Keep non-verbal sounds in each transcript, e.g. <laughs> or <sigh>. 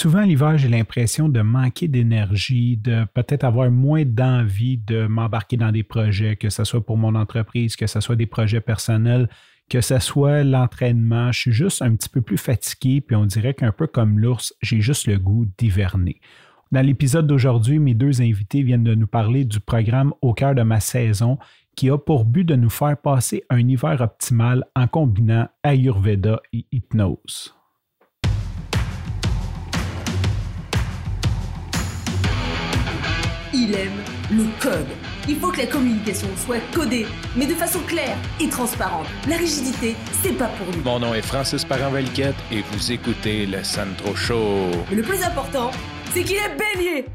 Souvent, l'hiver, j'ai l'impression de manquer d'énergie, de peut-être avoir moins d'envie de m'embarquer dans des projets, que ce soit pour mon entreprise, que ce soit des projets personnels, que ce soit l'entraînement. Je suis juste un petit peu plus fatigué, puis on dirait qu'un peu comme l'ours, j'ai juste le goût d'hiverner. Dans l'épisode d'aujourd'hui, mes deux invités viennent de nous parler du programme Au cœur de ma saison qui a pour but de nous faire passer un hiver optimal en combinant Ayurveda et hypnose. Il aime le code. Il faut que la communication soit codée, mais de façon claire et transparente. La rigidité, c'est pas pour nous. Mon nom est Francis parent et vous écoutez le Sandro Show. Mais le plus important, c'est qu'il est bélier.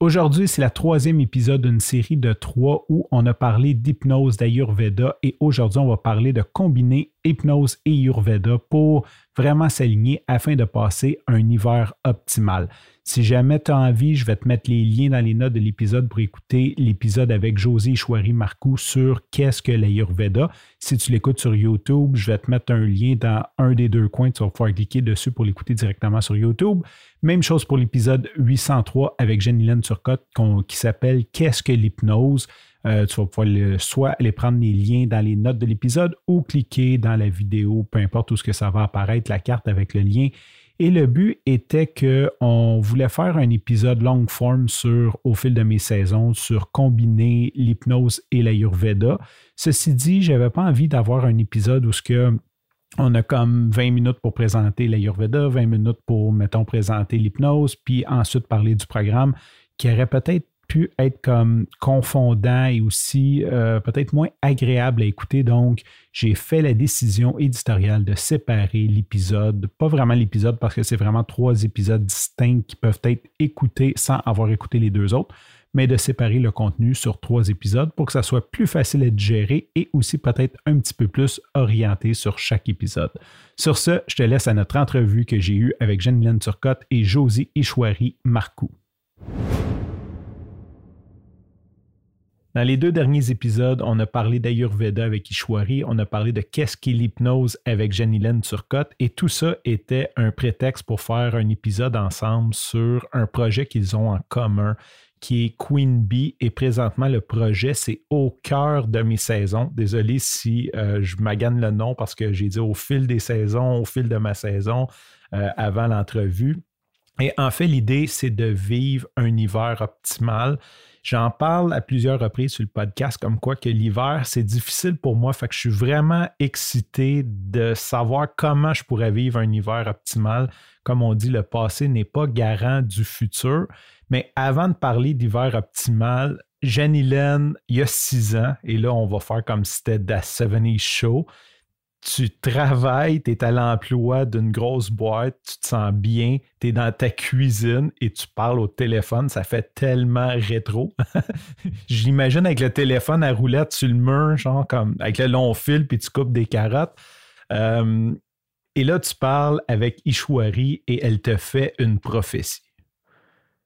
Aujourd'hui, c'est la troisième épisode d'une série de trois où on a parlé d'hypnose d'Ayurveda et aujourd'hui, on va parler de combiner hypnose et Ayurveda pour vraiment s'aligner afin de passer un hiver optimal. Si jamais tu as envie, je vais te mettre les liens dans les notes de l'épisode pour écouter l'épisode avec José Chouari Marcoux sur qu'est-ce que l'Ayurveda. Si tu l'écoutes sur YouTube, je vais te mettre un lien dans un des deux coins. Tu vas pouvoir cliquer dessus pour l'écouter directement sur YouTube. Même chose pour l'épisode 803 avec Jenny Turcotte qui s'appelle Qu'est-ce que l'hypnose? Euh, tu vas pouvoir soit aller prendre les liens dans les notes de l'épisode ou cliquer dans la vidéo, peu importe où ce que ça va apparaître, la carte avec le lien et le but était qu'on voulait faire un épisode long form sur, au fil de mes saisons, sur combiner l'hypnose et l'ayurveda. Ceci dit, je n'avais pas envie d'avoir un épisode où ce que on a comme 20 minutes pour présenter l'ayurveda, 20 minutes pour, mettons, présenter l'hypnose, puis ensuite parler du programme qui aurait peut-être pu être comme confondant et aussi euh, peut-être moins agréable à écouter. Donc, j'ai fait la décision éditoriale de séparer l'épisode, pas vraiment l'épisode parce que c'est vraiment trois épisodes distincts qui peuvent être écoutés sans avoir écouté les deux autres, mais de séparer le contenu sur trois épisodes pour que ça soit plus facile à digérer et aussi peut-être un petit peu plus orienté sur chaque épisode. Sur ce, je te laisse à notre entrevue que j'ai eue avec Jeanne-Hélène Turcotte et Josie Ishwari Marcoux. Dans les deux derniers épisodes, on a parlé d'Ayurveda avec Ishwari, on a parlé de qu'est-ce qu'est l'hypnose avec Janilène Turcotte, et tout ça était un prétexte pour faire un épisode ensemble sur un projet qu'ils ont en commun qui est Queen Bee et présentement le projet c'est au cœur de mes saisons. Désolé si euh, je magane le nom parce que j'ai dit au fil des saisons, au fil de ma saison euh, avant l'entrevue. Et en fait, l'idée c'est de vivre un hiver optimal J'en parle à plusieurs reprises sur le podcast, comme quoi que l'hiver, c'est difficile pour moi. Fait que je suis vraiment excité de savoir comment je pourrais vivre un hiver optimal. Comme on dit, le passé n'est pas garant du futur. Mais avant de parler d'hiver optimal, Jeanne-Hélène, il y a six ans, et là, on va faire comme si c'était The 70 Show tu travailles, tu es à l'emploi d'une grosse boîte, tu te sens bien, tu es dans ta cuisine et tu parles au téléphone, ça fait tellement rétro. <laughs> J'imagine avec le téléphone à roulette sur le mur, genre comme avec le long fil, puis tu coupes des carottes. Et là, tu parles avec Ishwari et elle te fait une prophétie.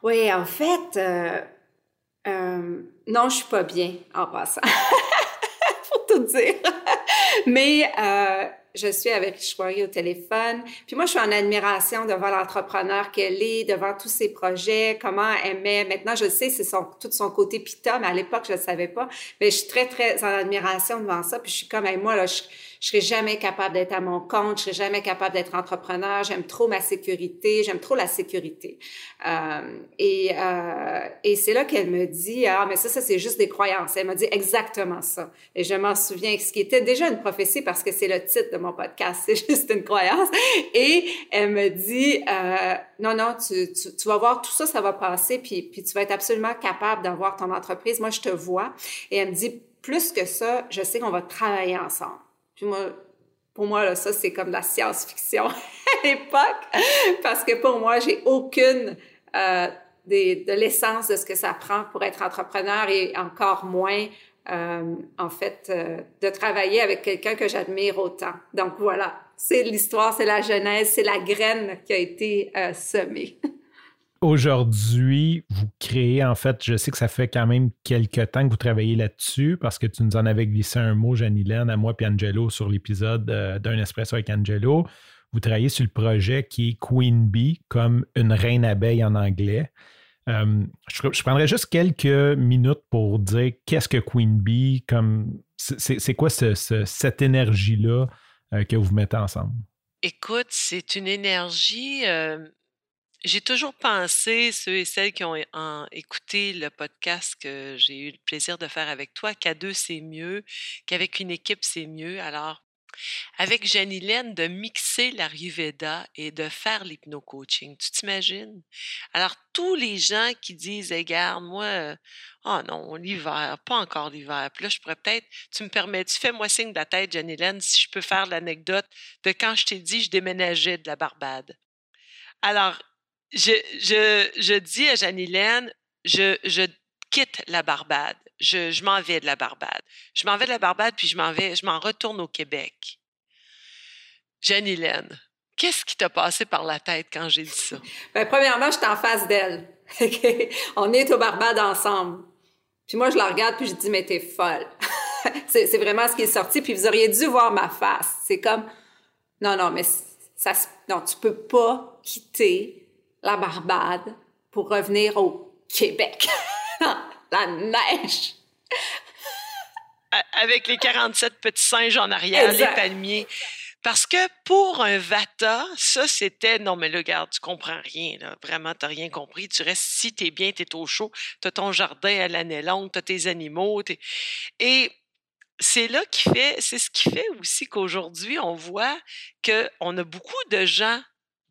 Oui, en fait, euh, euh, non, je suis pas bien en passant. <laughs> Dire. <laughs> Mais euh, je suis avec Chouari au téléphone. Puis moi, je suis en admiration devant l'entrepreneur qu'elle est, devant tous ses projets, comment elle met. Maintenant, je sais, c'est son, tout son côté pita, mais à l'époque, je ne savais pas. Mais je suis très, très en admiration devant ça. Puis je suis comme, moi, là, je, je serai jamais capable d'être à mon compte, je serai jamais capable d'être entrepreneur. J'aime trop ma sécurité, j'aime trop la sécurité. Euh, et euh, et c'est là qu'elle me dit ah mais ça ça c'est juste des croyances. Elle m'a dit exactement ça. Et je m'en souviens, ce qui était déjà une prophétie parce que c'est le titre de mon podcast, <laughs> c'est juste une croyance. Et elle me dit euh, non non tu, tu, tu vas voir tout ça ça va passer puis puis tu vas être absolument capable d'avoir ton entreprise. Moi je te vois. Et elle me dit plus que ça, je sais qu'on va travailler ensemble. Puis moi, pour moi, là, ça, c'est comme la science-fiction <laughs> à l'époque, parce que pour moi, j'ai aucune euh, des, de l'essence de ce que ça prend pour être entrepreneur et encore moins, euh, en fait, euh, de travailler avec quelqu'un que j'admire autant. Donc voilà, c'est l'histoire, c'est la genèse, c'est la graine qui a été euh, semée. <laughs> Aujourd'hui, vous créez, en fait, je sais que ça fait quand même quelques temps que vous travaillez là-dessus parce que tu nous en avais glissé un mot, Janilène, à moi et Angelo sur l'épisode euh, d'un espresso avec Angelo. vous travaillez sur le projet qui est Queen Bee, comme une reine abeille en anglais. Euh, je, prendrais juste quelques minutes pour dire qu'est-ce que Queen Bee, comme c'est quoi cette énergie-là euh, que vous mettez ensemble? Écoute, c'est une énergie. J'ai toujours pensé, ceux et celles qui ont écouté le podcast que j'ai eu le plaisir de faire avec toi, qu'à deux c'est mieux, qu'avec une équipe c'est mieux. Alors, avec Janilène, de mixer l'Ayurveda et de faire l'hypno-coaching. Tu t'imagines? Alors, tous les gens qui disent, regarde, moi, euh, oh non, l'hiver, pas encore l'hiver. Puis là, je pourrais peut-être, tu me permets, tu fais-moi signe de la tête, Janilène, si je peux faire l'anecdote de quand je t'ai dit, je déménageais de la Barbade. Alors, je, je, je dis à Janilène, je, je quitte la Barbade je, m'en vais de la Barbade. Je m'en vais de la Barbade, puis je m'en vais, je m'en retourne au Québec. Jeanne-Hélène, qu'est-ce qui t'a passé par la tête quand j'ai dit ça? Bien, premièrement, j'étais en face d'elle. <laughs> On est au Barbade ensemble. Puis moi, je la regarde, puis je dis, mais t'es folle. <laughs> c'est vraiment ce qui est sorti. Puis vous auriez dû voir ma face. C'est comme, non, non, mais ça, non, tu peux pas quitter la Barbade pour revenir au Québec. <laughs> la neige. Avec les 47 petits singes en arrière, les palmiers. Parce que pour un Vata, ça c'était non mais là regarde, tu comprends rien là, vraiment t'as rien compris, tu restes si t'es bien, t'es au chaud, t'as ton jardin à l'année longue, t'as tes animaux, et c'est là qui fait, c'est ce qui fait aussi qu'aujourd'hui on voit que on a beaucoup de gens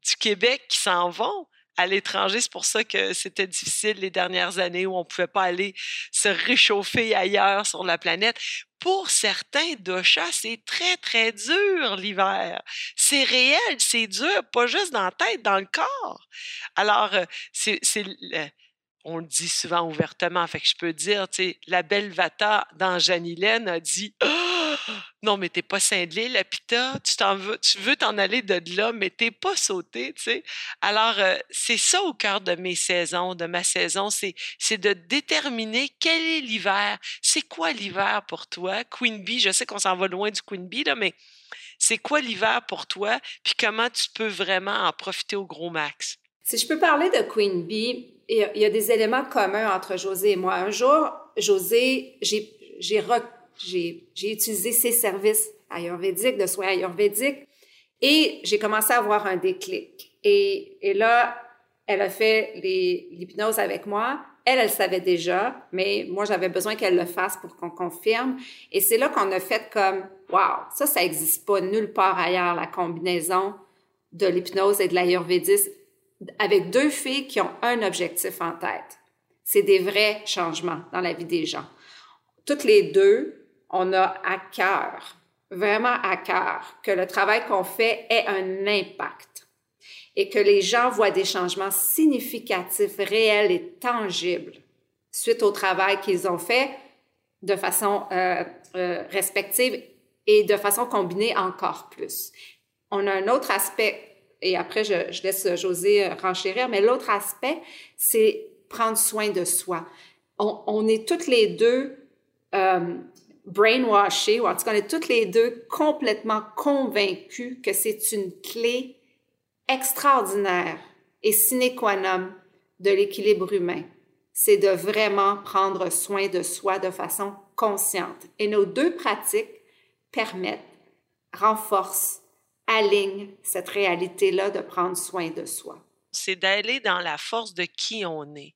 du Québec qui s'en vont à l'étranger. C'est pour ça que c'était difficile les dernières années où on ne pouvait pas aller se réchauffer ailleurs sur la planète. Pour certains doshas, c'est très, très dur l'hiver. C'est réel, c'est dur, pas juste dans la tête, dans le corps. Alors, euh, c'est on le dit souvent ouvertement. Fait que je peux dire, tu sais, la belle Vata dans Janilène a dit «Ah! Non, mais t'es pas cinglé, la pita, tu t'en veux, tu veux t'en aller de là, mais t'es pas sauté, tu sais. Alors, euh, c'est ça au cœur de mes saisons, de ma saison, c'est, c'est de déterminer quel est l'hiver. C'est quoi l'hiver pour toi? Queen Bee, je sais qu'on s'en va loin du Queen Bee, là, mais c'est quoi l'hiver pour toi? Puis comment tu peux vraiment en profiter au gros max? Si je peux parler de Queen Bee, il y, a, des éléments communs entre José et moi. Un jour, José, j'ai utilisé ses services ayurvédiques, de soins ayurvédiques, et j'ai commencé à avoir un déclic. Et, et là, elle a fait l'hypnose avec moi. Elle, elle savait déjà, mais moi, j'avais besoin qu'elle le fasse pour qu'on confirme. Et c'est là qu'on a fait comme, wow, ça, ça n'existe pas nulle part ailleurs, la combinaison de l'hypnose et de l'ayurvédisme avec deux filles qui ont un objectif en tête. C'est des vrais changements dans la vie des gens. Toutes les deux, on a à cœur, vraiment à cœur, que le travail qu'on fait ait un impact et que les gens voient des changements significatifs, réels et tangibles suite au travail qu'ils ont fait de façon euh, euh, respective et de façon combinée encore plus. On a un autre aspect et après, je, laisse José euh, renchérir. Mais l'autre aspect, c'est prendre soin de soi. On, est toutes les deux euh, brainwashées, ou en tout cas, on est toutes les deux complètement convaincus que c'est une clé extraordinaire et sine qua non de l'équilibre humain. C'est de vraiment prendre soin de soi de façon consciente. Et nos deux pratiques permettent, renforcent aligne cette réalité-là de prendre soin de soi. C'est d'aller dans la force de qui on est,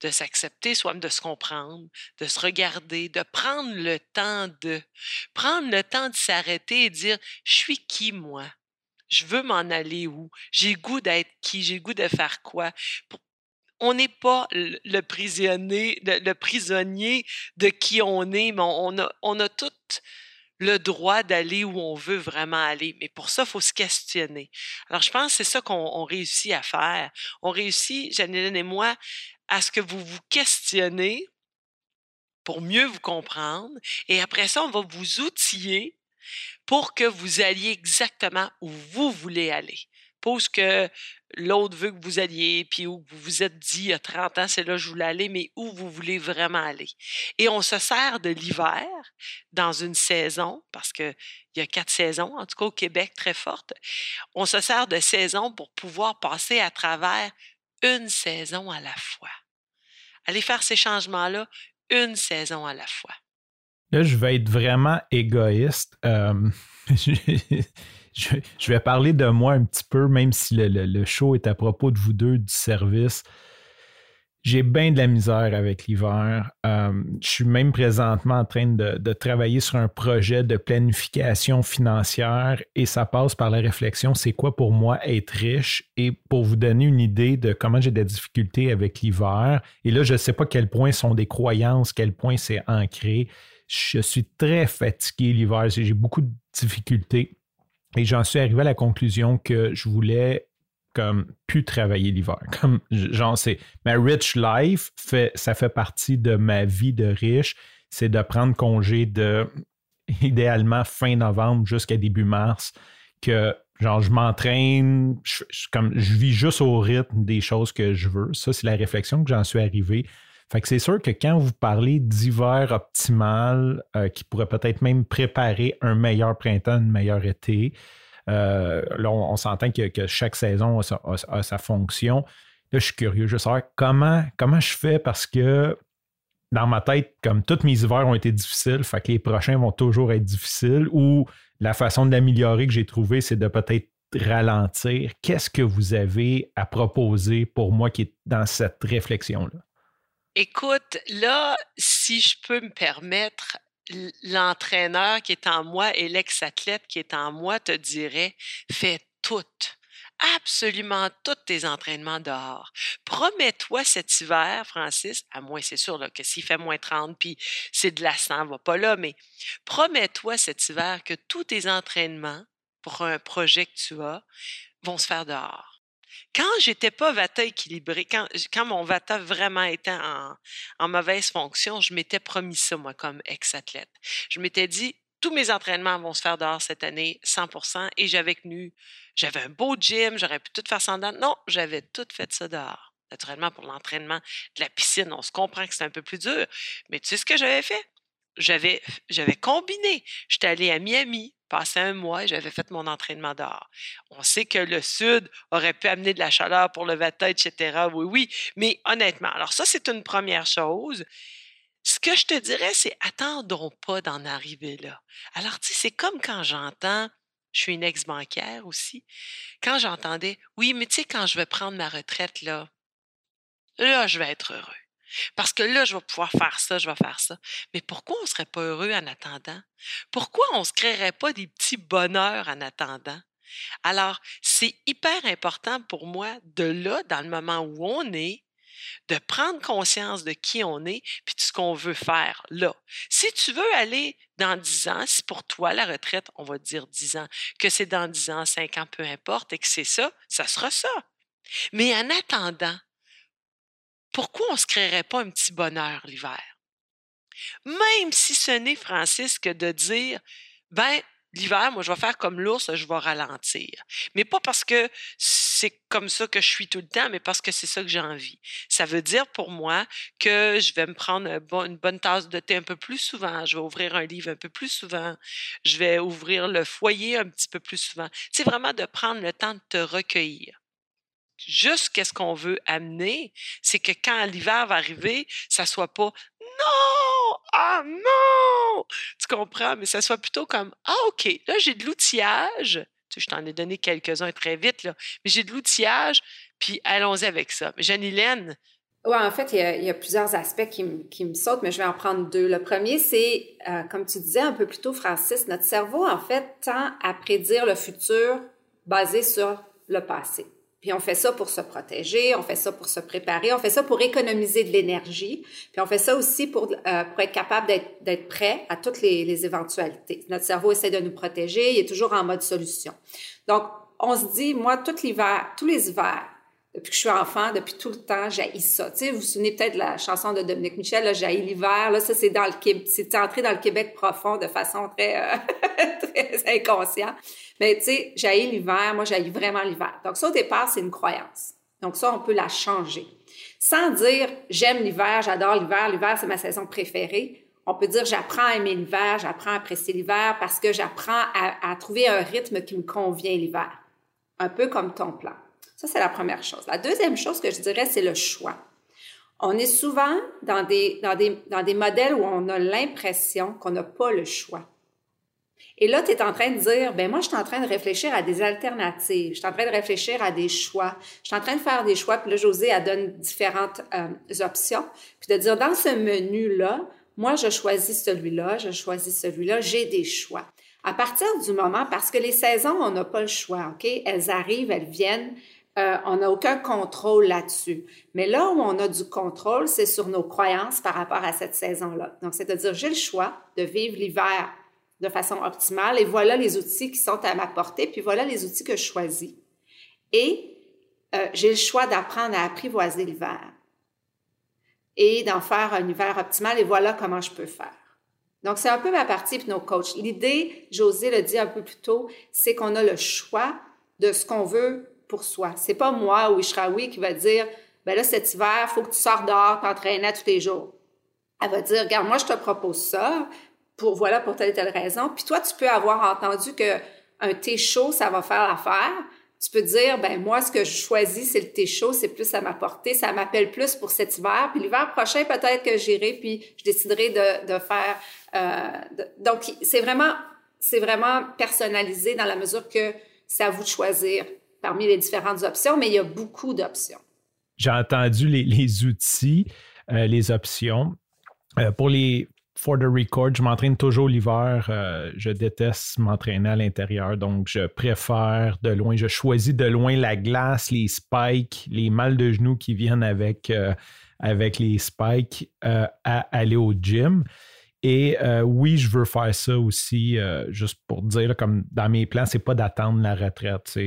de s'accepter soi de se comprendre, de se regarder, de prendre le temps de, prendre le temps de s'arrêter et dire, je suis qui moi? Je veux m'en aller où? J'ai goût d'être qui? J'ai goût de faire quoi? on n'est pas le prisonnier, de qui on est, mais on a, on a toute le droit d'aller où on veut vraiment aller. Mais pour ça, il faut se questionner. Alors, je pense que c'est ça qu'on réussit à faire. On réussit, Janine et moi, à ce que vous vous questionnez pour mieux vous comprendre. Et après ça, on va vous outiller pour que vous alliez exactement où vous voulez aller suppose que l'autre veut que vous alliez, puis où vous vous êtes dit il y a 30 ans, c'est là que je voulais aller, mais où vous voulez vraiment aller. Et on se sert de l'hiver dans une saison, parce qu'il y a quatre saisons, en tout cas au Québec, très fortes. On se sert de saison pour pouvoir passer à travers une saison à la fois. Aller faire ces changements-là une saison à la fois. Là, je vais être vraiment égoïste. <laughs> Je, vais parler de moi un petit peu, même si le, show est à propos de vous deux, du service. J'ai bien de la misère avec l'hiver. Euh, je suis même présentement en train de, travailler sur un projet de planification financière et ça passe par la réflexion, c'est quoi pour moi être riche? Et pour vous donner une idée de comment j'ai des difficultés avec l'hiver. Et là, je ne sais pas quel point sont des croyances, quel point c'est ancré. Je suis très fatigué l'hiver, j'ai beaucoup de difficultés. Et j'en suis arrivé à la conclusion que je voulais comme plus travailler l'hiver. <laughs> Comme j'en sais. Ma rich life fait, ça fait partie de ma vie de riche. C'est de prendre congé de <laughs> idéalement fin novembre jusqu'à début mars. Que genre je m'entraîne, je, comme je vis juste au rythme des choses que je veux. Ça, c'est la réflexion que j'en suis arrivé. Fait que c'est sûr que quand vous parlez d'hiver optimal, euh, qui pourrait peut-être même préparer un meilleur printemps, un meilleur été, euh, là, on, s'entend que, chaque saison a sa, fonction. Là, je suis curieux, je sais comment, comment je fais parce que dans ma tête, comme tous mes hivers ont été difficiles, fait que les prochains vont toujours être difficiles, ou la façon de l'améliorer que j'ai trouvé, c'est de peut-être ralentir. Qu'est-ce que vous avez à proposer pour moi qui est dans cette réflexion-là? Écoute, là, si je peux me permettre, l'entraîneur qui est en moi et l'ex-athlète qui est en moi te dirait, fais tout absolument tous tes entraînements dehors. Promets-toi cet hiver, Francis, à moins c'est sûr que s'il fait moins 30 puis c'est de la sang, va pas là, mais promets-toi cet hiver que tous tes entraînements pour un projet que tu as vont se faire dehors quand j'étais pas Vata équilibré, quand, quand mon Vata vraiment était en, mauvaise fonction, je m'étais promis ça, moi, comme ex-athlète. Je m'étais dit, tous mes entraînements vont se faire dehors cette année, 100% et j'avais tenu, j'avais un beau gym, j'aurais pu tout faire sans dents. Non, j'avais tout fait ça dehors. Naturellement, pour l'entraînement de la piscine, on se comprend que c'est un peu plus dur. Mais tu sais ce que j'avais fait? J'avais, j'avais combiné. J'étais allé à Miami, passé un mois j'avais fait mon entraînement dehors. On sait que le Sud aurait pu amener de la chaleur pour le Vata, etc. Oui, oui. Mais honnêtement, alors ça, c'est une première chose. Ce que je te dirais, c'est attendons pas d'en arriver là. Alors, tu sais, c'est comme quand j'entends, je suis une ex-bancaire aussi, quand j'entendais, oui, mais tu sais, quand je vais prendre ma retraite, là, là, je vais être heureux. Parce que là, je vais pouvoir faire ça, je vais faire ça. Mais pourquoi on ne serait pas heureux en attendant? Pourquoi on ne se créerait pas des petits bonheurs en attendant? Alors, c'est hyper important pour moi de là, dans le moment où on est, de prendre conscience de qui on est puis de ce qu'on veut faire là. Si tu veux aller dans dix ans, si pour toi la retraite, on va dire dix ans, que c'est dans dix ans, cinq ans, peu importe, et que c'est ça, ça sera ça. Mais en attendant, pourquoi on ne se créerait pas un petit bonheur l'hiver? Même si ce n'est, Francis, que de dire, ben, l'hiver, moi, je vais faire comme l'ours, je vais ralentir. Mais pas parce que c'est comme ça que je suis tout le temps, mais parce que c'est ça que j'ai envie. Ça veut dire pour moi que je vais me prendre une bonne tasse de thé un peu plus souvent, je vais ouvrir un livre un peu plus souvent, je vais ouvrir le foyer un petit peu plus souvent. C'est vraiment de prendre le temps de te recueillir juste qu'est-ce qu'on veut amener, c'est que quand l'hiver va arriver, ça soit pas non, ah non, tu comprends, mais ça soit plutôt comme ah ok, là j'ai de l'outillage, je t'en ai donné quelques-uns très vite là, mais j'ai de l'outillage, puis allons-y avec ça. Jeanne-Hélène, oui, en fait, il y, a, plusieurs aspects qui, me sautent, mais je vais en prendre deux. Le premier, c'est, euh, comme tu disais un peu plus tôt, Francis, notre cerveau, en fait, tend à prédire le futur basé sur le passé. Puis on fait ça pour se protéger, on fait ça pour se préparer, on fait ça pour économiser de l'énergie, puis on fait ça aussi pour, euh, être capable d'être prêt à toutes les, les, éventualités. Notre cerveau essaie de nous protéger, il est toujours en mode solution. Donc, on se dit, moi, tout l'hiver, tous les hivers, depuis que je suis enfant, depuis tout le temps, j'ai ça. Tu sais, vous vous souvenez peut-être de la chanson de Dominique Michel, j'ai l'hiver. Là, ça, c'est dans le c'est entré dans le Québec profond de façon très, euh, <laughs> très inconsciente. Mais tu sais, j'ai l'hiver. Moi, j'ai vraiment l'hiver. Donc ça, au départ, c'est une croyance. Donc ça, on peut la changer. Sans dire j'aime l'hiver, j'adore l'hiver, l'hiver, c'est ma saison préférée. On peut dire j'apprends à aimer l'hiver, j'apprends à apprécier l'hiver parce que j'apprends à trouver un rythme qui me convient l'hiver. Un peu comme ton plan. Ça, c'est la première chose. La deuxième chose que je dirais, c'est le choix. On est souvent dans des, dans des, dans des modèles où on a l'impression qu'on n'a pas le choix. Et là, tu es en train de dire, ben moi, je suis en train de réfléchir à des alternatives. Je suis en train de réfléchir à des choix. Je suis en train de faire des choix. Puis là, José, elle donne différentes euh, options. Puis de dire, dans ce menu-là, moi, je choisis celui-là, je choisis celui-là, j'ai des choix. À partir du moment, parce que les saisons, on n'a pas le choix, OK? Elles arrivent, elles viennent. Euh, on n'a aucun contrôle là-dessus. Mais là où on a du contrôle, c'est sur nos croyances par rapport à cette saison-là. Donc, c'est-à-dire, j'ai le choix de vivre l'hiver de façon optimale et voilà les outils qui sont à ma portée, puis voilà les outils que je choisis. Et euh, j'ai le choix d'apprendre à apprivoiser l'hiver et d'en faire un hiver optimal et voilà comment je peux faire. Donc, c'est un peu ma partie coach. L'idée, José le dit un peu plus tôt, c'est qu'on a le choix de ce qu'on veut pour soi. C'est pas moi ou Ishraoui qui va dire, ben là, cet hiver, faut que tu sors dehors, t'entraîner tous les jours. Elle va dire, regarde, moi, je te propose ça, pour, voilà, pour telle et telle raison. Puis toi, tu peux avoir entendu que un thé chaud, ça va faire l'affaire. Tu peux dire, ben moi, ce que je choisis, c'est le thé chaud, c'est plus à ma portée, ça m'appelle plus pour cet hiver. Puis l'hiver prochain, peut-être que j'irai, puis je déciderai de, de faire. Euh, donc, c'est vraiment, c'est vraiment personnalisé dans la mesure que c'est à vous de choisir parmi les différentes options, mais il y a beaucoup d'options. J'ai entendu les, outils, euh, les options. Euh, pour les for the record, je m'entraîne toujours l'hiver. Euh, je déteste m'entraîner à l'intérieur, donc je préfère de loin. Je choisis de loin la glace, les spikes, les mal de genoux qui viennent avec, avec les spikes à aller au gym. Et oui, je veux faire ça aussi, juste pour dire, comme dans mes plans, c'est pas d'attendre la retraite.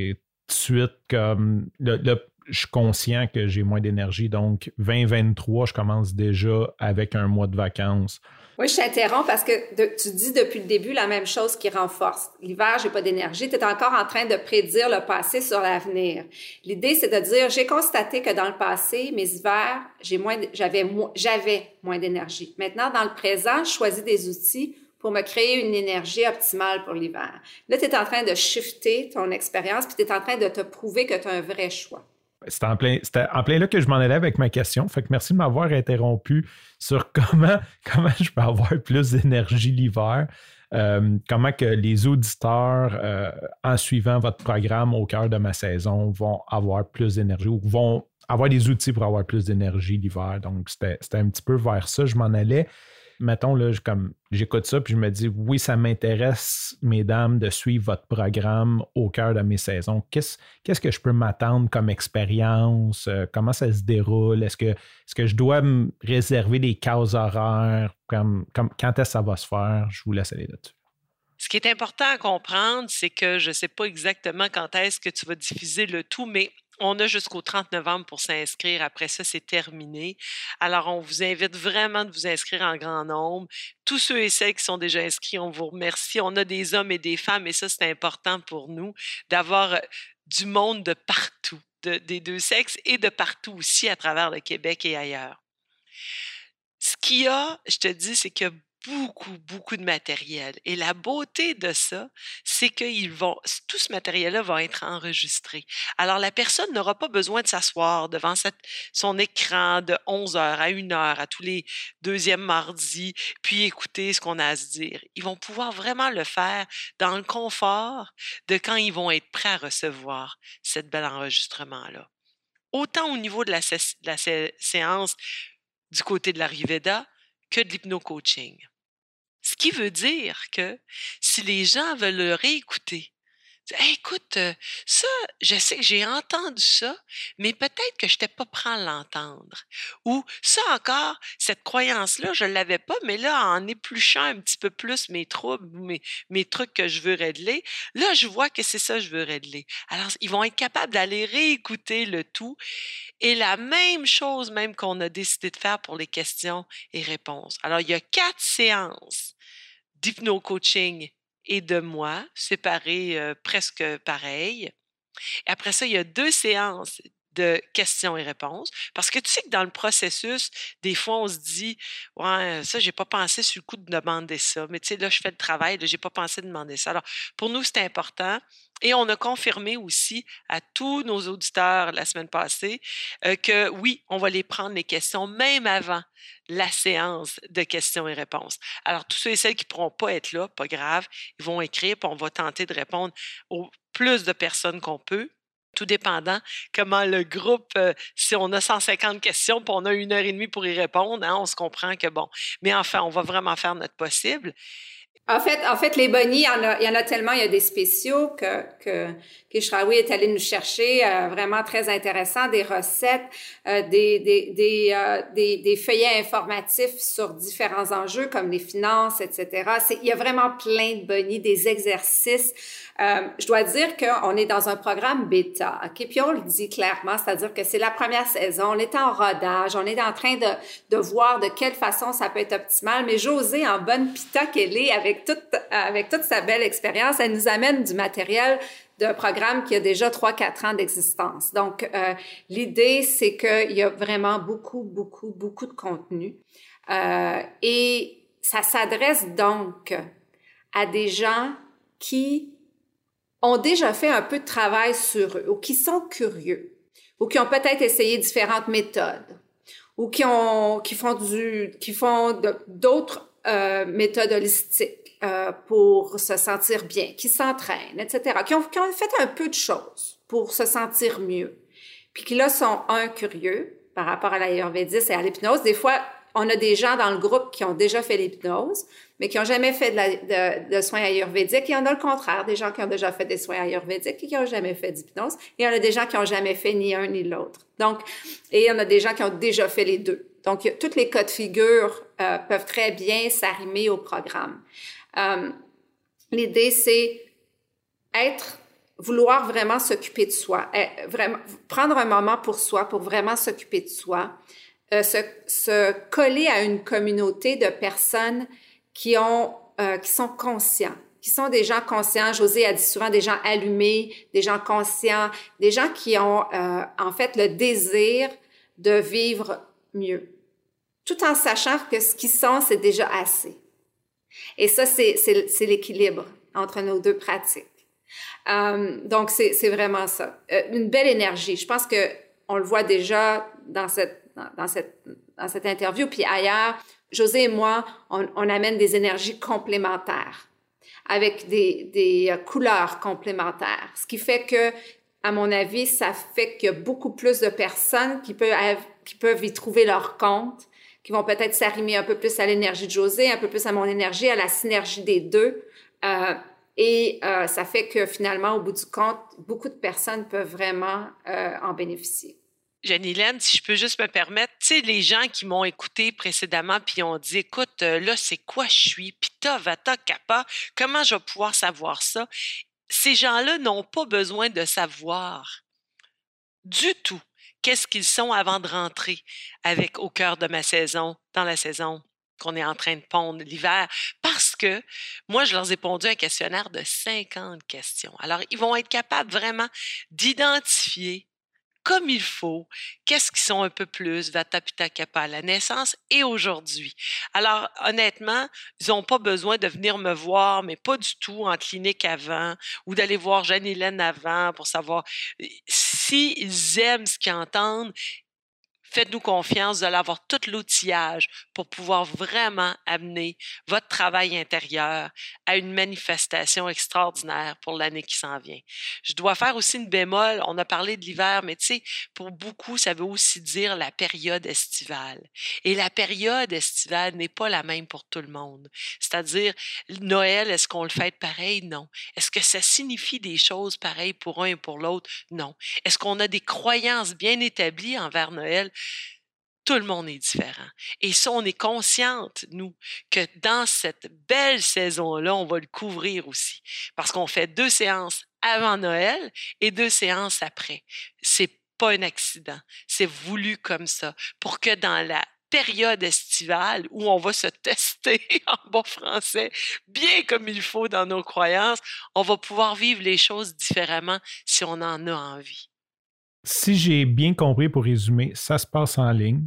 Suite, comme je suis conscient que j'ai moins d'énergie. Donc, 2023, je commence déjà avec un mois de vacances. Oui, je t'interromps parce que tu dis depuis le début la même chose qui renforce. L'hiver, j'ai pas d'énergie. Tu es encore en train de prédire le passé sur l'avenir. L'idée, c'est de dire, j'ai constaté que dans le passé, mes hivers, j'ai moins, j'avais moins d'énergie. Maintenant, dans le présent, je choisis des outils pour me créer une énergie optimale pour l'hiver. Là, tu es en train de shifter ton expérience, puis tu es en train de te prouver que tu as un vrai choix. C'était en plein, en plein là que je m'en allais avec ma question. Fait que merci de m'avoir interrompu sur <laughs> comment, comment je peux avoir plus d'énergie l'hiver. Euh, comment que les auditeurs, euh, en suivant votre programme au cœur de ma saison, vont avoir plus d'énergie ou vont avoir des outils pour avoir plus d'énergie l'hiver. Donc, c'était un petit peu vers ça, je m'en allais mettons, là, comme j'écoute ça, puis je me dis, oui, ça m'intéresse, mesdames, de suivre votre programme au cœur de mes saisons. Qu'est-ce, qu'est-ce que je peux m'attendre comme expérience? Euh, comment ça se déroule? Est-ce que, est-ce que je dois me réserver des cases horaires? Comme, quand est-ce que ça va se faire? Je vous laisse aller là-dessus. Ce qui est important à comprendre, c'est que je ne sais pas exactement quand est-ce que tu vas diffuser le tout, mais on a jusqu'au 30 novembre pour s'inscrire. Après ça, c'est terminé. Alors, on vous invite vraiment de vous inscrire en grand nombre. Tous ceux et celles qui sont déjà inscrits, on vous remercie. On a des hommes et des femmes, et ça, c'est important pour nous d'avoir euh, du monde de partout, des deux sexes et de partout aussi à travers le Québec et ailleurs. Ce qu'il y a, je te dis, c'est que beaucoup, beaucoup de matériel. Et la beauté de ça, c'est que tout ce matériel-là va être enregistré. Alors, la personne n'aura pas besoin de s'asseoir devant son écran de 11 heures à 1 heure à tous les deuxièmes mardis, puis écouter ce qu'on a à se dire. Ils vont pouvoir vraiment le faire dans le confort de quand ils vont être prêts à recevoir cette bel enregistrement-là. Autant au niveau de la, la séance du côté de l'Arriveda que de l'hypno-coaching. Ce qui veut dire que si les gens veulent le réécouter, écoute, euh, ça, je sais que j'ai entendu ça, mais peut-être que je n'étais pas prêt à l'entendre. Ou ça encore, cette croyance-là, je ne l'avais pas, mais là, en épluchant un petit peu plus mes troubles, mes, mes trucs que je veux régler, là, je vois que c'est ça que je veux régler. Alors, ils vont être capables d'aller réécouter le tout. Et la même chose même qu'on a décidé de faire pour les questions et réponses. Alors, il y a quatre séances d'hypno-coaching et de moi, séparés presque pareil. Après ça, il y a deux séances de questions et réponses. Parce que tu sais que dans le processus, des fois, on se dit Ouais, ça, j'ai pas pensé sur le coup de demander ça. Mais tu sais, là, je fais le travail, là, j'ai pas pensé de demander ça. Alors, pour nous, c'est important. Et on a confirmé aussi à tous nos auditeurs la semaine passée que oui, on va les prendre les questions même avant la séance de questions et réponses. Alors, tous ceux et celles qui ne pourront pas être là, pas grave, ils vont écrire, puis on va tenter de répondre au plus de personnes qu'on peut tout dépendant comment le groupe, si on a 150 questions, puis on a une heure et demie pour y répondre, hein, on se comprend que bon. Mais enfin, on va vraiment faire notre possible. En fait, en fait, les bonnies, il y en a, tellement, il y a des spéciaux que, que, est allé nous chercher, euh, vraiment très intéressant, des recettes, euh, des, des, des, euh, des, des, feuillets informatifs sur différents enjeux comme les finances, etc. il y a vraiment plein de bonnies, des exercices. Je dois dire qu'on est dans un programme bêta, OK? Puis on le dit clairement, c'est-à-dire que c'est la première saison, on est en rodage, on est en train de, de voir de quelle façon ça peut être optimal, mais José, en bonne pita qu'elle est, avec toute, avec toute sa belle expérience, elle nous amène du matériel d'un programme qui a déjà 3-4 ans d'existence. Donc, euh, l'idée, c'est qu'il y a vraiment beaucoup, beaucoup, beaucoup de contenu. Euh, et ça s'adresse donc à des gens qui ont déjà fait un peu de travail sur eux ou qui sont curieux ou qui ont peut-être essayé différentes méthodes ou qui ont qui font du qui font d'autres euh, méthodes holistiques euh, pour se sentir bien, qui s'entraînent, etc., qui ont, qui ont fait un peu de choses pour se sentir mieux, puis qui là sont un curieux par rapport à l'ayurvédisme et à l'hypnose. Des fois, on a des gens dans le groupe qui ont déjà fait l'hypnose, mais qui n'ont jamais fait de, la, de, de, soins ayurvédiques. Y en a le contraire, des gens qui ont déjà fait des soins ayurvédiques et qui n'ont jamais fait d'hypnose. Et en a des gens qui n'ont jamais fait ni un ni l'autre. Donc, et en a des gens qui ont déjà fait les deux. Donc, toutes les cas de figure euh, peuvent très bien s'arrimer au programme. Euh, l'idée, c'est être, vouloir vraiment s'occuper de soi, prendre un moment pour soi, pour vraiment s'occuper de soi, euh, se, se, coller à une communauté de personnes qui ont, euh, qui sont conscients, qui sont des gens conscients. José a dit souvent des gens allumés, des gens conscients, des gens qui ont en fait le désir de vivre mieux, tout en sachant que ce qu'ils sont, c'est déjà assez. Et ça, c'est l'équilibre entre nos deux pratiques. Euh, donc, c'est vraiment ça. Euh, une belle énergie. Je pense que on le voit déjà dans cette, dans cette, dans cette interview, puis ailleurs. José et moi, on, amène des énergies complémentaires avec des, des couleurs complémentaires. Ce qui fait que, à mon avis, ça fait qu'il y a beaucoup plus de personnes qui peuvent, qui peuvent y trouver leur compte qui vont peut-être s'arrimer un peu plus à l'énergie de José, un peu plus à mon énergie, à la synergie des deux. Euh, et euh, ça fait que finalement, au bout du compte, beaucoup de personnes peuvent vraiment euh, en bénéficier. Jenny-Hélène, si je peux juste me permettre, tu sais, les gens qui m'ont écouté précédemment puis ont dit, écoute, là, c'est quoi je suis, pita, vata, kappa, comment je vais pouvoir savoir ça? Ces gens-là n'ont pas besoin de savoir du tout qu'est-ce qu'ils sont avant de rentrer avec au cœur de ma saison, dans la saison qu'on est en train de pondre l'hiver, parce que moi, je leur ai pondu un questionnaire de 50 questions. Alors, ils vont être capables vraiment d'identifier comme il faut, qu'est-ce qui sont un peu plus Vata Pitta Kappa à la naissance et aujourd'hui? Alors, honnêtement, ils n'ont pas besoin de venir me voir, mais pas du tout en clinique avant, ou d'aller voir Jeanne-Hélène avant pour savoir s'ils aiment ce qu'ils entendent. Faites-nous confiance, de l'avoir tout l'outillage pour pouvoir vraiment amener votre travail intérieur à une manifestation extraordinaire pour l'année qui s'en vient. Je dois faire aussi une bémol. On a parlé de l'hiver, mais tu sais, pour beaucoup, ça veut aussi dire la période estivale. Et la période estivale n'est pas la même pour tout le monde. C'est-à-dire, Noël, est-ce qu'on le fait pareil? Non. Est-ce que ça signifie des choses pareilles pour un et pour l'autre? Non. Est-ce qu'on a des croyances bien établies envers Noël? Tout le monde est différent. Et ça, on est consciente, nous, que dans cette belle saison-là, on va le couvrir aussi. Parce qu'on fait deux séances avant Noël et deux séances après. C'est pas un accident. C'est voulu comme ça. Pour que dans la période estivale où on va se <laughs> tester en bon français, bien comme il faut dans nos croyances, on va pouvoir vivre les choses différemment si on en a envie. Si j'ai bien compris pour résumer, ça se passe en ligne.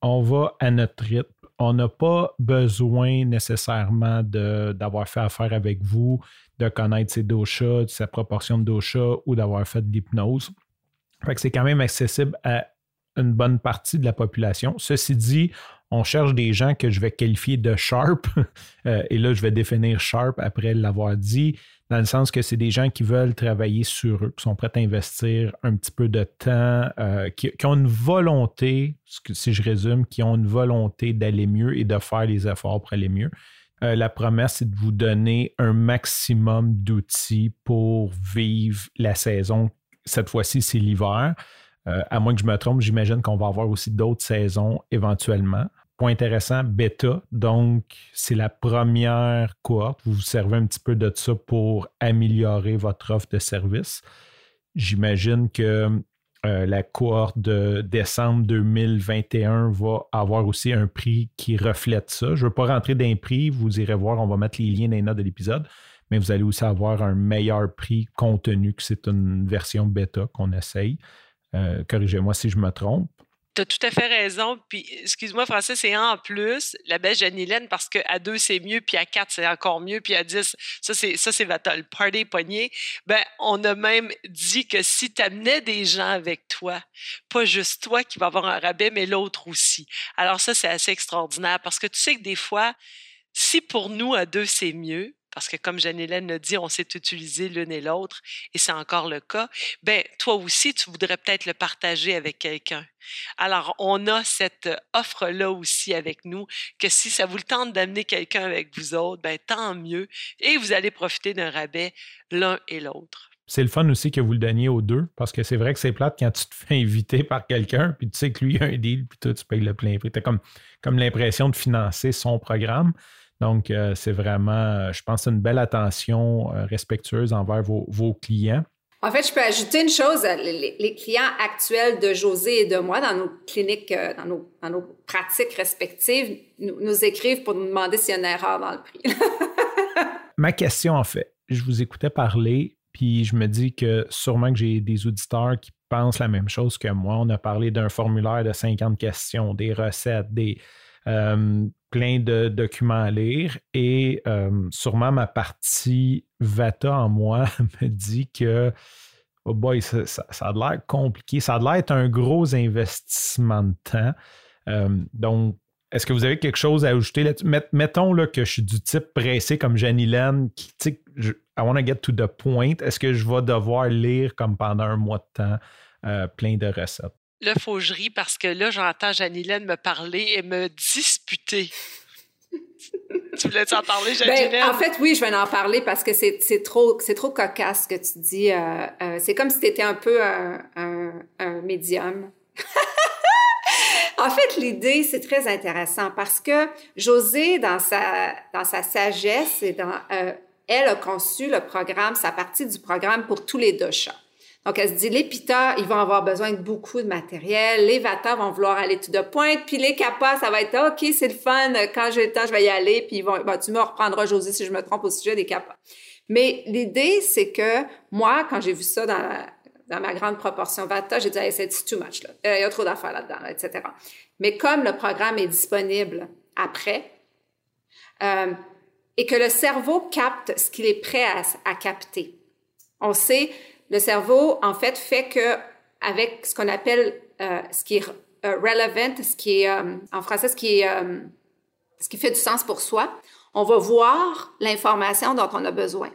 On va à notre rythme. On n'a pas besoin nécessairement d'avoir fait affaire avec vous, de connaître ses doshas, sa proportion de doshas ou d'avoir fait de l'hypnose. c'est quand même accessible à une bonne partie de la population. Ceci dit, on cherche des gens que je vais qualifier de sharp. <laughs> Euh, et là, je vais définir sharp après l'avoir dit, dans le sens que c'est des gens qui veulent travailler sur eux, qui sont prêts à investir un petit peu de temps, euh, qui, ont une volonté, si je résume, qui ont une volonté d'aller mieux et de faire les efforts pour aller mieux. Euh, la promesse, c'est de vous donner un maximum d'outils pour vivre la saison. Cette fois-ci, c'est l'hiver. Euh, à moins que je me trompe, j'imagine qu'on va avoir aussi d'autres saisons éventuellement. Point intéressant, bêta. Donc, c'est la première cohorte. Vous vous servez un petit peu de ça pour améliorer votre offre de service. J'imagine que euh, la cohorte de décembre 2021 va avoir aussi un prix qui reflète ça. Je ne veux pas rentrer dans prix, vous irez voir, on va mettre les liens dans les notes de l'épisode, mais vous allez aussi avoir un meilleur prix compte tenu que c'est une version bêta qu'on essaye. Euh, corrigez-moi si je me trompe. Tu as tout à fait raison. Puis, excuse-moi, Français, c'est en plus la belle Janilène parce qu'à deux, c'est mieux, puis à quatre, c'est encore mieux, puis à dix, ça, c'est, ça, c'est le party pogné. Ben, on a même dit que si tu amenais des gens avec toi, pas juste toi qui va avoir un rabais, mais l'autre aussi. Alors, ça, c'est assez extraordinaire parce que tu sais que des fois, si pour nous, à deux, c'est mieux, parce que comme Jeanne-Hélène l'a dit, on s'est utilisé l'une et l'autre, et c'est encore le cas, ben toi aussi, tu voudrais peut-être le partager avec quelqu'un. Alors, on a cette offre-là aussi avec nous, que si ça vous le tente d'amener quelqu'un avec vous autres, ben tant mieux, et vous allez profiter d'un rabais l'un et l'autre. C'est le fun aussi que vous le donniez aux deux, parce que c'est vrai que c'est plate quand tu te fais inviter par quelqu'un, puis tu sais que lui a un deal, puis toi, tu payes le plein prix. Tu as comme, comme l'impression de financer son programme. Donc, euh, c'est vraiment, euh, je pense, une belle attention euh, respectueuse envers vos, clients. En fait, je peux ajouter une chose. Les, clients actuels de José et de moi dans nos cliniques, dans nos, pratiques respectives, nous, écrivent pour nous demander s'il y a une erreur dans le prix. <laughs> Ma question, en fait, je vous écoutais parler, puis je me dis que sûrement que j'ai des auditeurs qui pensent la même chose que moi. On a parlé d'un formulaire de 50 questions, des recettes, des, plein de documents à lire et euh, sûrement ma partie Vata en moi <laughs> me dit que oh boy, ça, a l'air compliqué, ça a l'air être un gros investissement de temps. Euh, donc, est-ce que vous avez quelque chose à ajouter là-dessus? mettons là, que je suis du type pressé comme Janilène, qui, tu sais, I want to get to the point. Est-ce que je vais devoir lire comme pendant un mois de temps euh, plein de recettes? Là, faut que je parce que là, j'entends Janilène me parler et me disputer. <laughs> tu voulais en parler, ben, Janilène? en fait, oui, je vais en parler parce que c'est trop, trop cocasse ce que tu dis. Euh, euh, c'est comme si tu étais un peu un, un, médium. <laughs> en fait, l'idée, c'est très intéressant parce que José, dans sa, dans sa sagesse, et dans, euh, elle a conçu le programme, sa partie du programme pour tous les deux chats. Donc, elle se dit, les pitas, ils vont avoir besoin de beaucoup de matériel. Les vata vont vouloir aller tout de pointe. Puis les kappas, ça va être, OK, c'est le fun. Quand j'ai le temps, je vais y aller. Puis ils vont, ben, tu me reprendras, José, si je me trompe au sujet des kappas. Mais l'idée, c'est que moi, quand j'ai vu ça dans, dans ma grande proportion vata, j'ai dit, c'est too much, là. Euh, il y a trop d'affaires là-dedans, etc. Mais comme le programme est disponible après, euh, et que le cerveau capte ce qu'il est prêt à, à capter. On sait, le cerveau, en fait, fait que avec ce qu'on appelle, euh, ce qui est euh, relevant, ce qui est, euh, en français, ce qui, est, ce qui fait du sens pour soi, on va voir l'information dont on a besoin,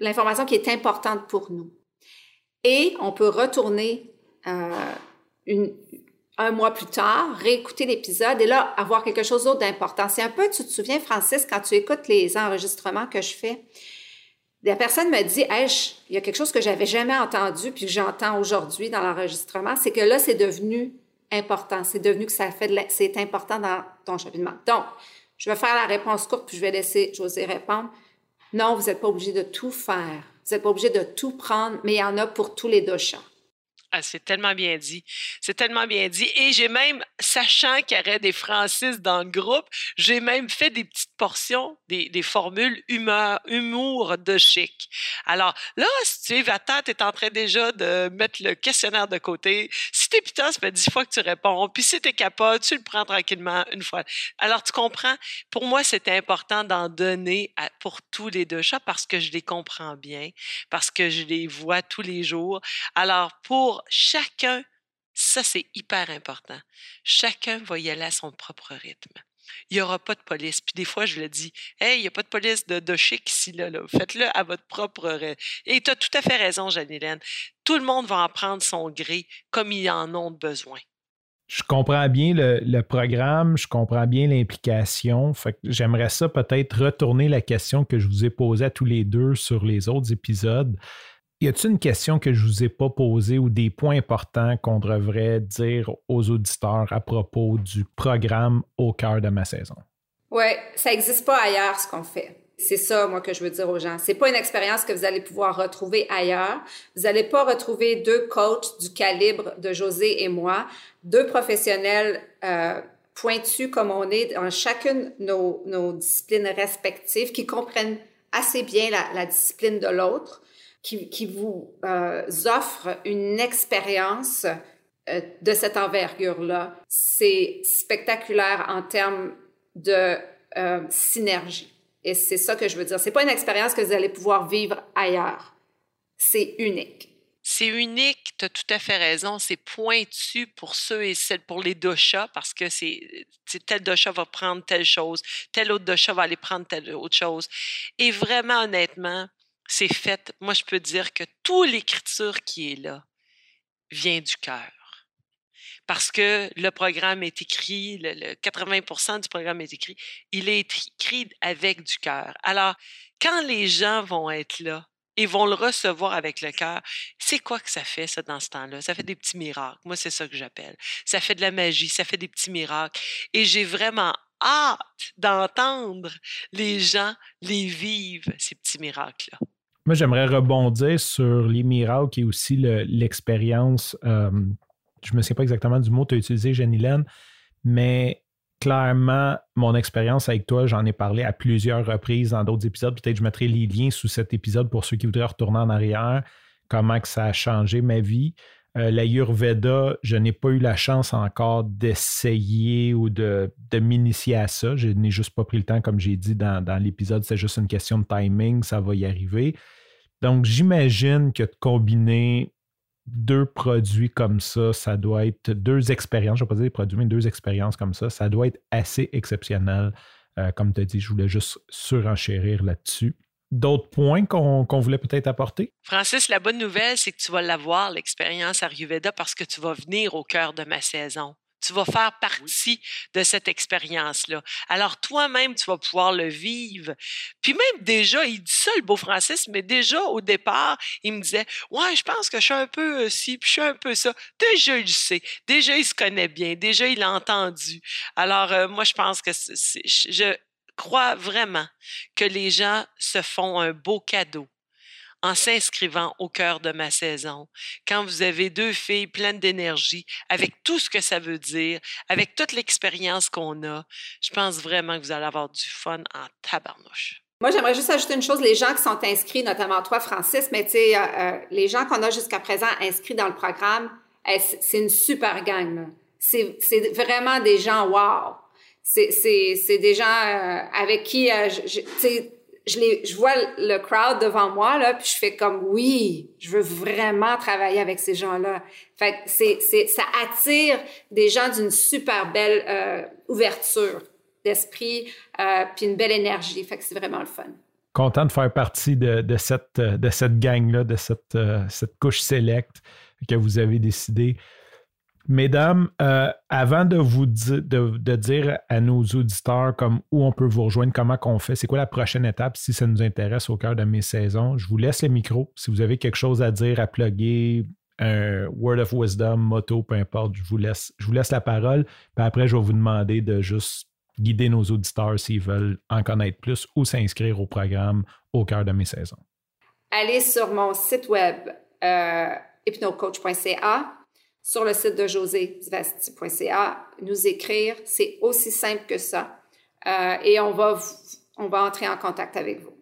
l'information qui est importante pour nous. Et on peut retourner un mois plus tard, réécouter l'épisode et là, avoir quelque chose d'autre d'important. C'est un peu, tu te souviens, Francis, quand tu écoutes les enregistrements que je fais, la personne me dit, hey, il y a quelque chose que j'avais jamais entendu puis que j'entends aujourd'hui dans l'enregistrement, c'est que là, c'est devenu important. C'est devenu que ça fait de c'est important dans ton cheminement. Donc, je vais faire la réponse courte puis je vais laisser José répondre. Non, vous n'êtes pas obligé de tout faire. Vous n'êtes pas obligé de tout prendre, mais il y en a pour tous les deux champs. Ah, c'est tellement bien dit. C'est tellement bien dit. Et j'ai même, sachant qu'il y aurait des Francis dans le groupe, j'ai même fait des petites portions, des, formules humeur, humour de chic. Alors là, si tu es vatant, tu es en train déjà de mettre le questionnaire de côté. Si tu es putain, ça fait dix fois que tu réponds. Puis si tu es capable, tu le prends tranquillement une fois. Alors tu comprends, pour moi, c'était important d'en donner pour tous les deux chats parce que je les comprends bien, parce que je les vois tous les jours. Alors pour chacun, ça c'est hyper important. Chacun va y aller à son propre rythme. Il n'y aura pas de police. Puis des fois, je le dis, hey, il n'y a pas de police de, de chic ici, là. Faites-le à votre propre. Et tu as tout à fait raison, Jeanne-Hélène. Tout le monde va en prendre son gré comme ils en ont besoin. Je comprends bien le, le programme, je comprends bien l'implication. J'aimerais ça peut-être retourner la question que je vous ai posée tous les deux sur les autres épisodes. Y a-t-il une question que je ne vous ai pas posée ou des points importants qu'on devrait dire aux auditeurs à propos du programme au cœur de ma saison? Oui, ça n'existe pas ailleurs ce qu'on fait. C'est ça, moi, que je veux dire aux gens. C'est pas une expérience que vous allez pouvoir retrouver ailleurs. Vous n'allez pas retrouver deux coachs du calibre de José et moi, deux professionnels euh, pointus comme on est dans chacune nos, nos disciplines respectives, qui comprennent assez bien la, la discipline de l'autre qui, vous euh, offre une expérience euh, de cette envergure-là. C'est spectaculaire en termes de euh, synergie. Et c'est ça que je veux dire. C'est pas une expérience que vous allez pouvoir vivre ailleurs. C'est unique. C'est unique, tu as tout à fait raison. C'est pointu pour ceux et celles, pour les doshas, parce que c'est tel dosha va prendre telle chose, tel autre dosha va aller prendre telle autre chose. Et vraiment, honnêtement, c'est fait. Moi, je peux dire que toute l'écriture qui est là vient du cœur. Parce que le programme est écrit, le, 80% du programme est écrit, il est écrit avec du cœur. Alors, quand les gens vont être là et vont le recevoir avec le cœur, c'est quoi que ça fait, ça, dans ce temps-là? Ça fait des petits miracles. Moi, c'est ça que j'appelle. Ça fait de la magie, ça fait des petits miracles. Et j'ai vraiment hâte d'entendre les gens les vivre, ces petits miracles-là. Moi, j'aimerais rebondir sur les miracles et aussi l'expérience. Euh, je ne me souviens pas exactement du mot que tu as utilisé, Jenny mais clairement, mon expérience avec toi, j'en ai parlé à plusieurs reprises dans d'autres épisodes. Peut-être que je mettrai les liens sous cet épisode pour ceux qui voudraient retourner en arrière, comment que ça a changé ma vie. Euh, la Yurveda, je n'ai pas eu la chance encore d'essayer ou de, m'initier à ça. Je n'ai juste pas pris le temps, comme j'ai dit dans, dans l'épisode, c'est juste une question de timing, ça va y arriver. Donc, j'imagine que de combiner deux produits comme ça, ça doit être deux expériences, je ne vais pas dire des produits, mais deux expériences comme ça, ça doit être assez exceptionnel. Euh, comme tu as dit, je voulais juste surenchérir là-dessus. D'autres points qu'on voulait peut-être apporter? Francis, la bonne nouvelle, c'est que tu vas l'avoir, l'expérience Ayurveda, parce que tu vas venir au cœur de ma saison. Tu vas faire partie de cette expérience-là. Alors toi-même, tu vas pouvoir le vivre. Puis même déjà, il dit ça, le beau Francis, mais déjà au départ, il me disait, ouais, je pense que je suis un peu euh, ci, puis je suis un peu ça. Déjà, il sait. Déjà, il se connaît bien. Déjà, il a entendu. Alors euh, moi, je pense que je crois vraiment que les gens se font un beau cadeau en s'inscrivant au cœur de ma saison. Quand vous avez deux filles pleines d'énergie, avec tout ce que ça veut dire, avec toute l'expérience qu'on a, je pense vraiment que vous allez avoir du fun en tabarnouche. Moi, j'aimerais juste ajouter une chose. Les gens qui sont inscrits, notamment toi, Francis, mais tu sais, euh, euh, les gens qu'on a jusqu'à présent inscrits dans le programme, eh, c'est une super gang. C'est vraiment des gens wow. C'est des gens euh, avec qui, je, les, je vois le crowd devant moi, là, puis je fais comme, oui, je veux vraiment travailler avec ces gens-là. Fait c'est, ça attire des gens d'une super belle euh, ouverture d'esprit, euh, puis une belle énergie. Fait que c'est vraiment le fun. Content de faire partie de, de cette, de cette gang-là, de cette, euh, cette couche select que vous avez décidé. Mesdames, euh, avant de vous dire à nos auditeurs comme où on peut vous rejoindre, comment qu'on fait, c'est quoi la prochaine étape si ça nous intéresse au cœur de mes saisons, je vous laisse le micro. Si vous avez quelque chose à dire, à plugger, un word of wisdom, moto, peu importe, je vous laisse, je vous laisse la parole. Puis après, je vais vous demander de juste guider nos auditeurs s'ils veulent en connaître plus ou s'inscrire au programme au cœur de mes saisons. Allez sur mon site web euh, hypnocoach.ca, sur le site de josédivasti.ca, nous écrire. C'est aussi simple que ça. Euh, et on va, on va entrer en contact avec vous.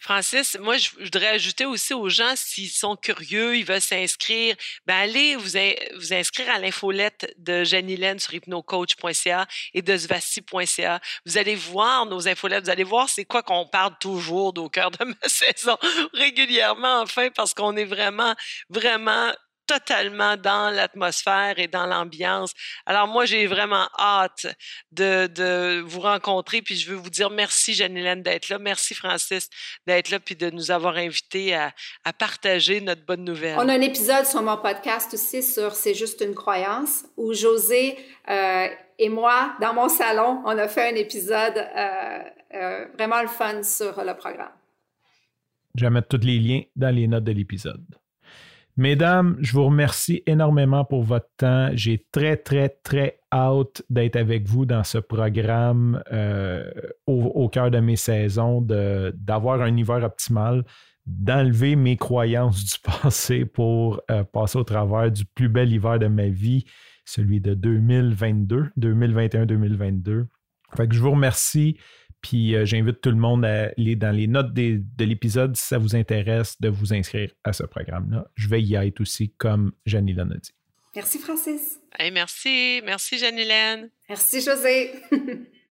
Francis, moi, je voudrais ajouter aussi aux gens, s'ils sont curieux, ils veulent s'inscrire, ben allez vous, vous inscrire à l'infolette de Janilène sur hypnocoach.ca et de svasti.ca. Vous allez voir nos infolettes, vous allez voir c'est quoi qu'on parle toujours au cœur de ma <laughs> saison régulièrement, enfin, parce qu'on est vraiment, vraiment totalement dans l'atmosphère et dans l'ambiance. Alors moi, j'ai vraiment hâte de, de, vous rencontrer, puis je veux vous dire merci, Jeanne-Hélène, d'être là. Merci, Francis, d'être là, puis de nous avoir invités à, à, partager notre bonne nouvelle. On a un épisode sur mon podcast aussi sur C'est juste une croyance, où José euh, et moi, dans mon salon, on a fait un épisode euh, euh, vraiment le fun sur le programme. Je vais mettre tous les liens dans les notes de l'épisode. Mesdames, je vous remercie énormément pour votre temps. J'ai très, très, très hâte d'être avec vous dans ce programme euh, au, cœur de mes saisons, d'avoir un hiver optimal, d'enlever mes croyances du <laughs> passé pour euh, passer au travers du plus bel hiver de ma vie, celui de 2022, 2021-2022. Fait que je vous remercie. Puis euh, j'invite tout le monde à aller dans les notes de l'épisode, si ça vous intéresse, de vous inscrire à ce programme-là. Je vais y être aussi, comme Jeanne-Hélène a dit. Merci, Francis. merci. Merci, Jeanne-Hélène. Merci, José. <laughs>